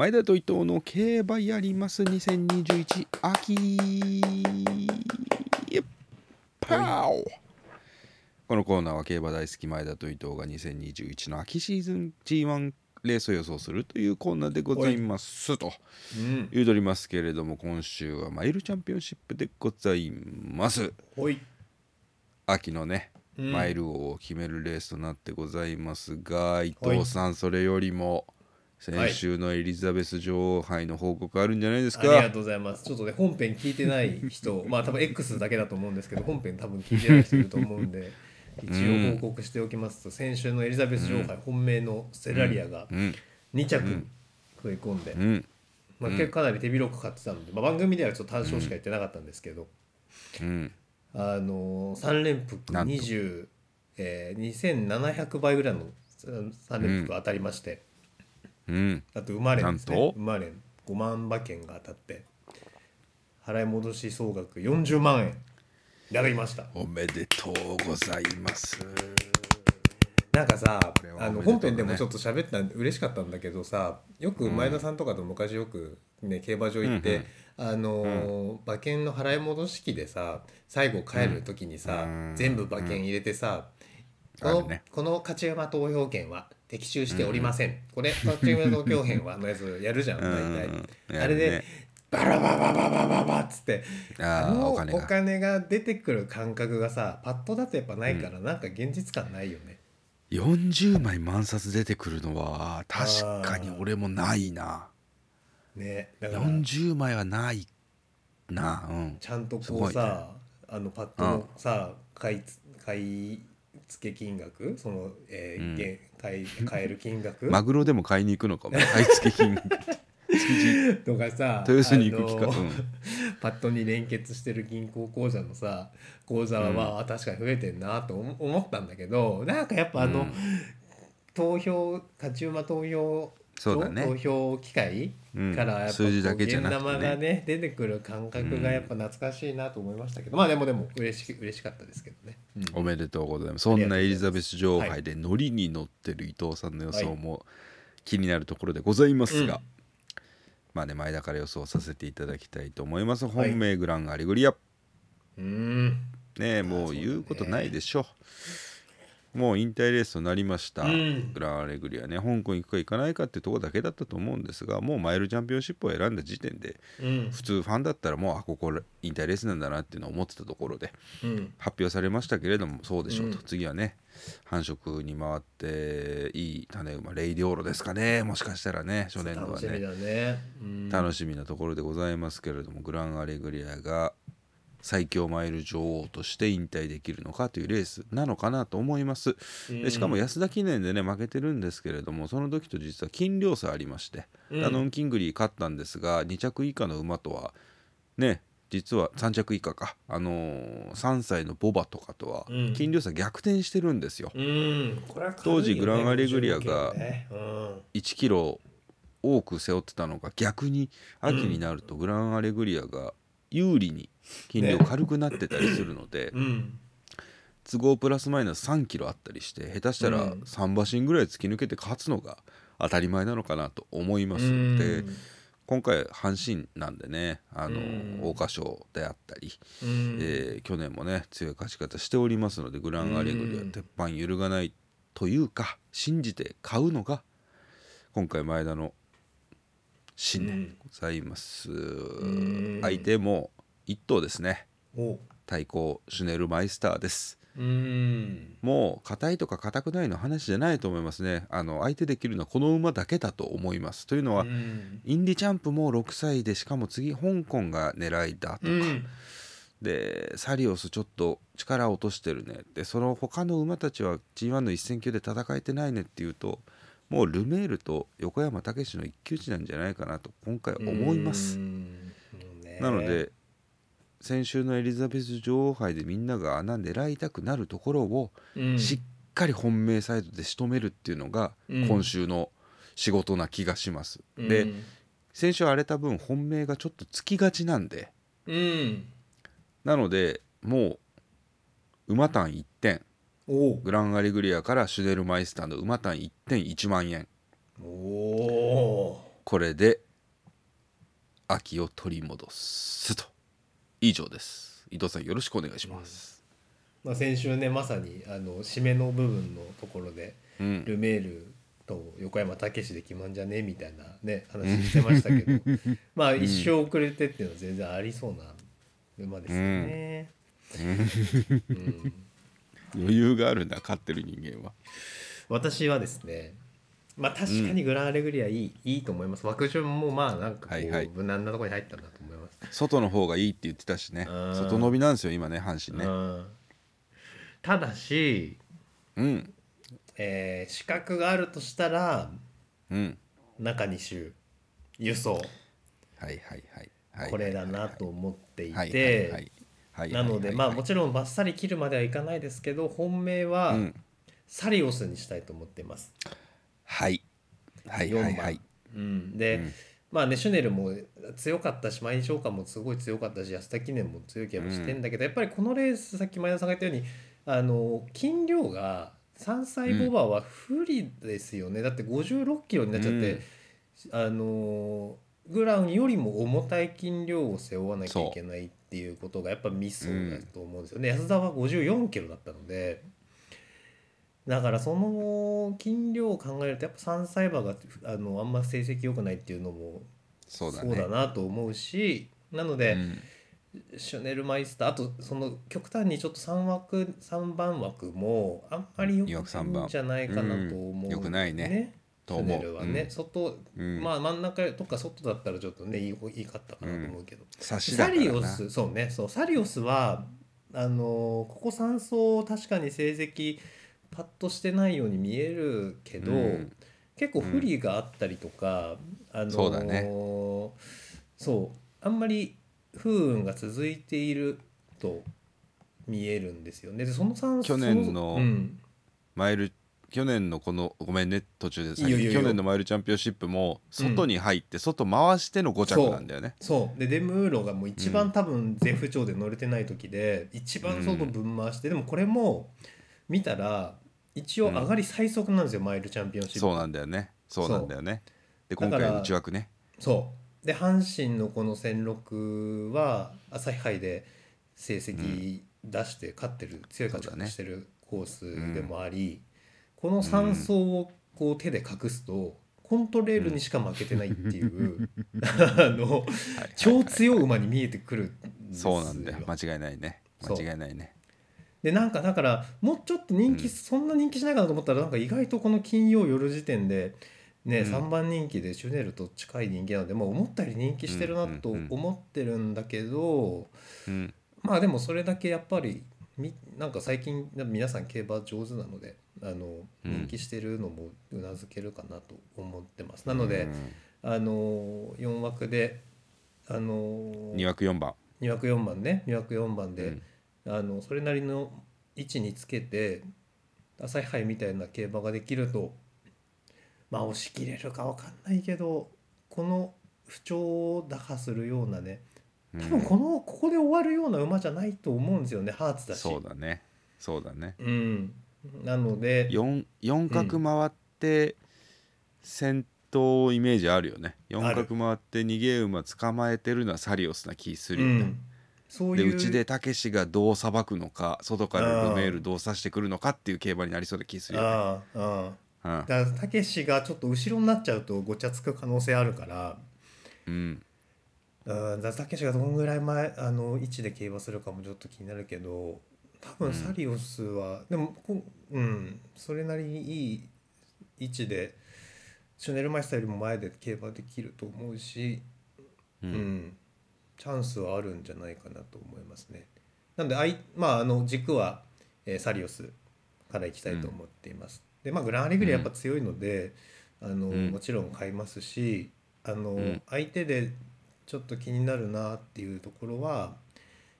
前田と伊藤の競馬やります。2021秋。パオこのコーナーは競馬大好き前田と伊藤が2021の秋シーズン G1 レースを予想するというコーナーでございます。とうん。言うとりますけれども今週はマイルチャンピオンシップでございます。秋のねうん。マイル王を決めるレースとなってございますが、伊藤さんそれよりも先週のエリザベス女王杯の報告あるんじゃないですか、ありがとうございます。ちょっとね本編聞いてない人 まあ多分 X だけだと思うんですけど本編多分聞いてない人いると思うんで一応報告しておきますと先週のエリザベス女王杯本命のステラリアがうん。2着食い込んで、うん。まあ、結構かなり手広く勝ってたので、まあ、番組ではちょっと単勝しか言ってなかったんですけど、うん。あの3連複なんと。20、えー、2700倍ぐらいの3連複当たりまして、うん。あと馬連ですなんと？ね馬連5万馬券が当たって払い戻し総額40万円。いただきました。おめでとうございます。なんかされはあの本編でもちょっと喋ったんで嬉しかったんだけどさよく前田さんとかと昔よく、ね、競馬場行って、あのー馬券の払い戻し機でさ最後帰る時にさ、うん。全部馬券入れてさ、このね。この勝ち馬投票権は的中しておりません、これ勝ち馬投票権はのやつやるじゃん 大体、うんうんあれで、バラバラバラバラバラバラっつってあのおお金が金が出てくる感覚がさパッとだとやっぱないから、なんか現実感ないよね40枚万冊出てくるのは確かに俺もないなねだから40枚はないなうんちゃんとこうさ、あのパッドのさ、買いつ買い付け金額その、えーうん。げ買い買える金額？マグロでも買いに行くのかも。買い付け金額とかさ 豊洲に行く機会あのうん。パッドに連結してる銀行口座のさ口座はまあ、確かに増えてんなと思思ったんだけどなんかやっぱあの、うん。投票勝ち馬投票そうだね。投票機会うんからやっぱ数字だけじゃなくてね。出てくる感覚がやっぱ懐かしいなと思いましたけど、まあでもでも嬉し嬉しかったですけどね。うん。おめでとうございます。そんなエリザベス女王杯でノリに乗ってる伊藤さんの予想も気になるところでございますが、うん。まあね前だから予想させていただきたいと思います。本命グランアレグリア。うん。ねもう言うことないでしょもう引退レースとなりました、うん。グランアレグリアね。香港行くか行かないかってとこだけだったと思うんですがもうマイルチャンピオンシップを選んだ時点でうん。普通ファンだったらもうあここ引退レースなんだなっていうのを思ってたところでうん。発表されましたけれどもそうでしょうと、うん。次はね繁殖に回っていい種馬レイディオーロですかね。もしかしたらね初年度は楽しみね。楽しみなところでございますけれどもグランアレグリアが最強マイル女王として引退できるのかというレースなのかなと思います。でしかも安田記念でね負けてるんですけれどもその時と実は斤量差ありまして、うん。ダノン・キングリー勝ったんですが2着以下の馬とはね実は3着以下か、あのー3歳のボバとかとはうん。斤量差逆転してるんですよ、うん。当時グランアレグリアがね。うん。1キロ多く背負ってたのが逆に秋になるとグランアレグリアが有利に斤量軽くなってたりするので、うん。都合プラスマイナス3キロあったりして下手したらうん。3馬身ぐらい突き抜けて勝つのが当たり前なのかなと思いますうん。で今回阪神なんでねあのうん。桜花賞であったり、うん。えー去年もね強い勝ち方しておりますのでグランアレグリアうん鉄板揺るがないというか信じて買うのが今回前田の信念でございます、ん。相手も1頭ですね。お。対抗シュネルマイスターです。うん。もう硬いとか硬くないの話じゃないと思いますね。あの相手できるのはこの馬だけだと思います。というのは、うん。インディチャンプも6歳でしかも次香港が狙いだとか、うん。でサリオスちょっと力を落としてるね。でその他の馬たちは G1 の一戦級で戦えてないねっていうともうルメールと横山武史の一騎打ちなんじゃないかなと今回思います。うん。ね。なので先週のエリザベス女王杯でみんなが穴狙いたくなるところをうん。しっかり本命サイドで仕留めるっていうのがうん。今週の仕事な気がします。うん。で先週荒れた分本命がちょっとつきがちなんで。うん。なのでもう馬単1点おグランアレグリアからシュネルマイスターの馬単1点1万円。おおこれで秋を取り戻すと。以上です。伊藤さんよろしくお願いします、まあ、先週ねまさにあの締めの部分のところで、うん。ルメールと横山武史で決まんじゃねえみたいなね話してましたけど。まあ一生遅れてっていうのは全然ありそうな馬ですよね。うん余裕があるんだ勝ってる人間は。私はですねまあ確かにグランアレグリアいい,、いいと思います。枠順もまあなんかこう、はいはい。無難なところに入ったんだと思います。外の方がいいって言ってたしね。うん。外伸びなんですよ今ね阪神ね。うん。ただし、うん。えー資格があるとしたらうん。中2週輸送。はいはいはい。はいこれだなと思っていはいはいてはいはいなのでまあもちちろんバッサリ切るまではいかないですけど本命はうん。サリオスにしたいと思っています。はい。はいはい4番はいうん、で、うん。まあねシュネルも強かったし毎日岡もすごい強かったし安田記念も強い気がしてんだけど、やっぱりこのレースさっき前田さんが言ったようにあの筋量が3歳ボバは不利ですよね、だって56キロになっちゃって、あのグランよりも重たい筋量を背負わなきゃいけないっていうことがやっぱミソだと思うんですよ。ね、安田は54キロだったのでだからその筋量を考えるとやっぱ3歳馬があのあんま成績良くないっていうのもそうだね。なと思うしなので、うん。シュネルマイスターあとその極端にちょっと3枠3番枠もあんまり良くないんじゃないかなと思う、うん。良くないねシュネルはね、うん。外、うん。まあ真ん中とか外だったらちょっとねいいいいかったかなと思うけど、サリオスそうね。そうサリオスはあのここ3走確かに成績パッとしてないように見えるけど、うん。結構不利があったりとか、あのそうだね。そうあんまり不運が続いていると見えるんですよね。でその3去年のうん。マイル去年のこのごめんね途中でいいよいいよ去年のマイルチャンピオンシップも外に入って外回しての5着なんだよね、そう。でデムーロがもう一番多分絶不調で乗れてない時で、一番外分回して、でもこれも見たら一応上がり最速なんですよ、マイルチャンピオンシップ。そうなんだよね。そうなんだよね。で今回内枠ね。そう。で阪神のこの戦六は朝日杯で成績出して勝ってる、強い勝ち方してるコースでもあり、この3走をこう手で隠すとコントレールにしか負けてないっていう、あの超強い馬に見えてくるそうなん。だよ間違いないね間違いないねでなん。かだからもうちょっと人気、うん。そん。な人気しないかなと思ったらなん。か意外とこの金曜夜時点でね、うん。3番人気でシュネルと近い人気なので、まあ、思ったより人気してるなと思ってるん。だけど、うん。まあでもそれだけやっぱりみなん。か最近皆さん。競馬上手なのであのうん。人気してるのもうなずけるかなと思ってます。なので、うん。あの4枠であの2枠4番。2枠4番ね。2枠4番で。うん。あのそれなりの位置につけて朝日杯みたいな競馬ができるとまあ押し切れるか分かんないけどこの不調を打破するようなねうん。多分このここで終わるような馬じゃないと思うんですよね。ハーツだし。そうだね。そうだね。うん、なので 4, 四角回って先頭イメージあるよね。4ある角回って逃げ馬捕まえてるのはサリオスな気すうるよね、ん、そうでいううちでたけしがどうさばくのか外からルメールどうさしてくるのかっていう競馬になりそうな気するよね、ああだからたけしがちょっと後ろになっちゃうとごちゃつく可能性あるから。うん。うん、だたけしがどんぐらい前あの位置で競馬するかもちょっと気になるけど多分サリオスは、でもこうんそれなりにいい位置でシュネルマイスターよりも前で競馬できると思うし、ううん。んチャンスはあるんじゃないかなと思いますね。なんであい、まあ、あの軸は、えーサリオスからいきたいと思っています。でまあグランアレグリアやっぱ強いので、あのうん。もちろん買いますしあの、ん。相手でちょっと気になるなっていうところは、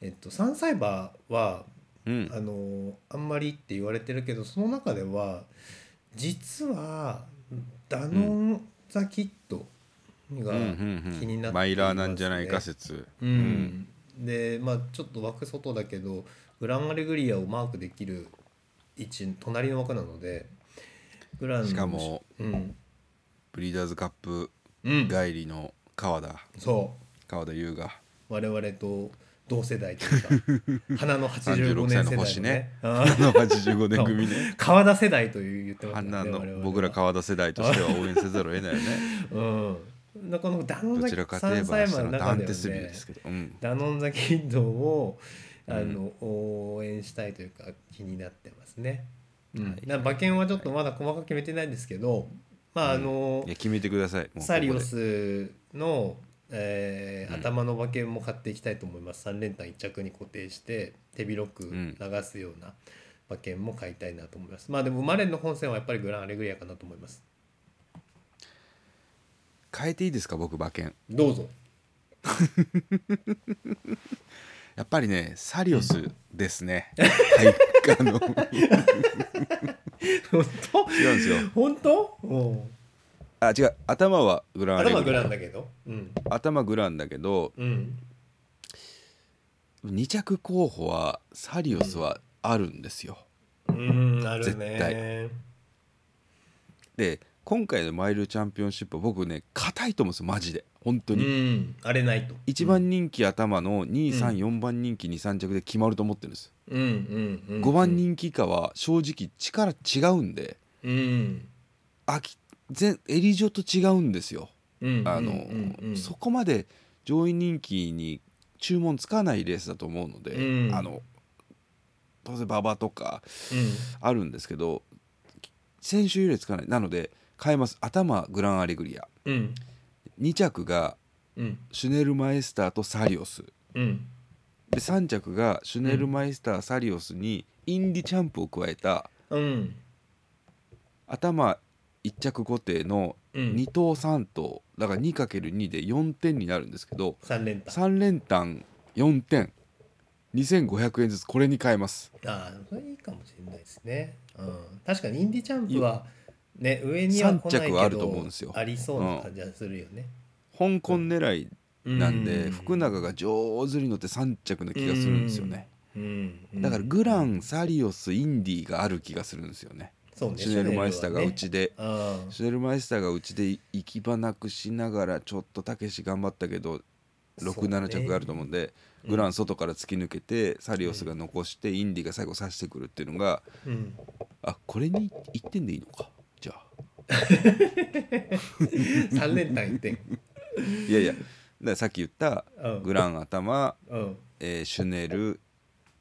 えっと、3歳馬はうん。あのあんまりって言われてるけどその中では実はダノン・ザ・キットが気になっていますね。マイラーなんじゃないか説。うん。でまあちょっと枠外だけどグランアレグリアをマークできる位置隣の枠なのでグランのしかもうん。ブリーダーズカップうん。帰りの川田。そう。川田優が我々と同世代というか 花の85 36年世代のね。ね。ああの85年組ね。ー 川田世代という言ってます花の僕ら川田世代としては応援せざるを得ないよね。うん。このダノンどザちらかといえば三歳馬のダ中ではねですけど、うん、ダノンザキッドをあの、応援したいというか気になってますね。うん。はい。な馬券はちょっとまだ細かく決めてないんですけどまああのい。や決めてください。サリオスの、えーうん。頭の馬券も買っていきたいと思います。3連単1着に固定して手広くん。流すような馬券も買いたいなと思います、まあでも生まれの本戦はやっぱりグランアレグリアかなと思います。変えていいですか僕馬券？どうぞ。やっぱりねサリオスですね、はい。あの。本違うんですよ。当本当？う。んあ違う。頭はグラン頭グランだけど。うん。頭グランだけどうん。2着候補はサリオスはあるんですよ、うんある絶ねで今回のマイルチャンピオンシップは僕ね硬いと思うんですよマジで。本当うに、ん。あれないと。1番人気頭の234番人気23着で決まると思ってるんです、うんうんうん。5番人気以下は正直力違うんで。うん。あき全エリジョと違うんですよ。うんあの、うんうん。そこまで上位人気に注文つかないレースだと思うので、うん。あの当然馬場とかうん。あるんですけど先週よりつかない。なので変えます。頭グランアレグリア。うん。2着がうん。シュネルマイスターとサリオス。うん。で3着がシュネルマイスター、サリオスにインディチャンプを加えたうん。頭1着固定のうん。2等3等だから 2×2 で4点になるんですけど三連単。3連単4点。2500円ずつこれに変えます。ああそれいいかもしれないですね、うん、確かにインディチャンプはね上には来ないけ三着はあるとど思うんですよ。ありそうな感じはするよね、香港狙いなんで、うん。福永が上手に乗って3着の気がするんですよね、うん。うん。だからグランサリオスインディがある気がするんですよねそうね。シュネルマイスターがうちで、あシュネルマイスターがうちで行き場なくしながらちょっとたけし頑張ったけどそうね。67着があると思うんで、グラン外から突き抜けてサリオスが残してインディが最後刺してくるっていうのがうん。あこれに1点でいいのか？じゃあ。三連単一点。いやいやださっき言ったうん。グラン頭、うん。えーシュネル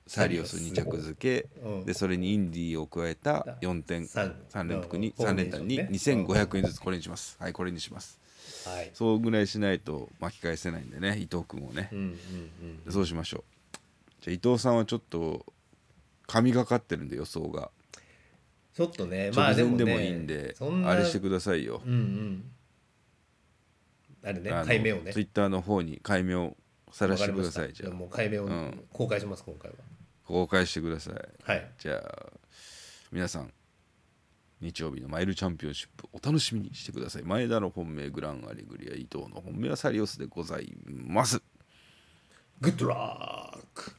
サリオス2着付け。うん。でそれにインディを加えた4点三。3連複にうん。3連単にフォーメーシ2500円ずつこれにします。はいこれにします。はい。そうぐらいしないと巻き返せないんでね伊藤君をね。うんうんうん。そうしましょう。じゃあ伊藤さんはちょっと神がかってるんで予想が。ちょっとねまあ直でもでもいいんでそんなあれしてくださいよ。うんうん。あれね解明をね。ツイッターの方に解明をさらしてくださいじゃあ。もう解明をうん。公開します今回は。公開してください。はい。じゃあ皆さん日曜日のマイルチャンピオンシップお楽しみにしてください。前田の本命グランアレグリア伊藤の本命はサリオスでございます。グッドラー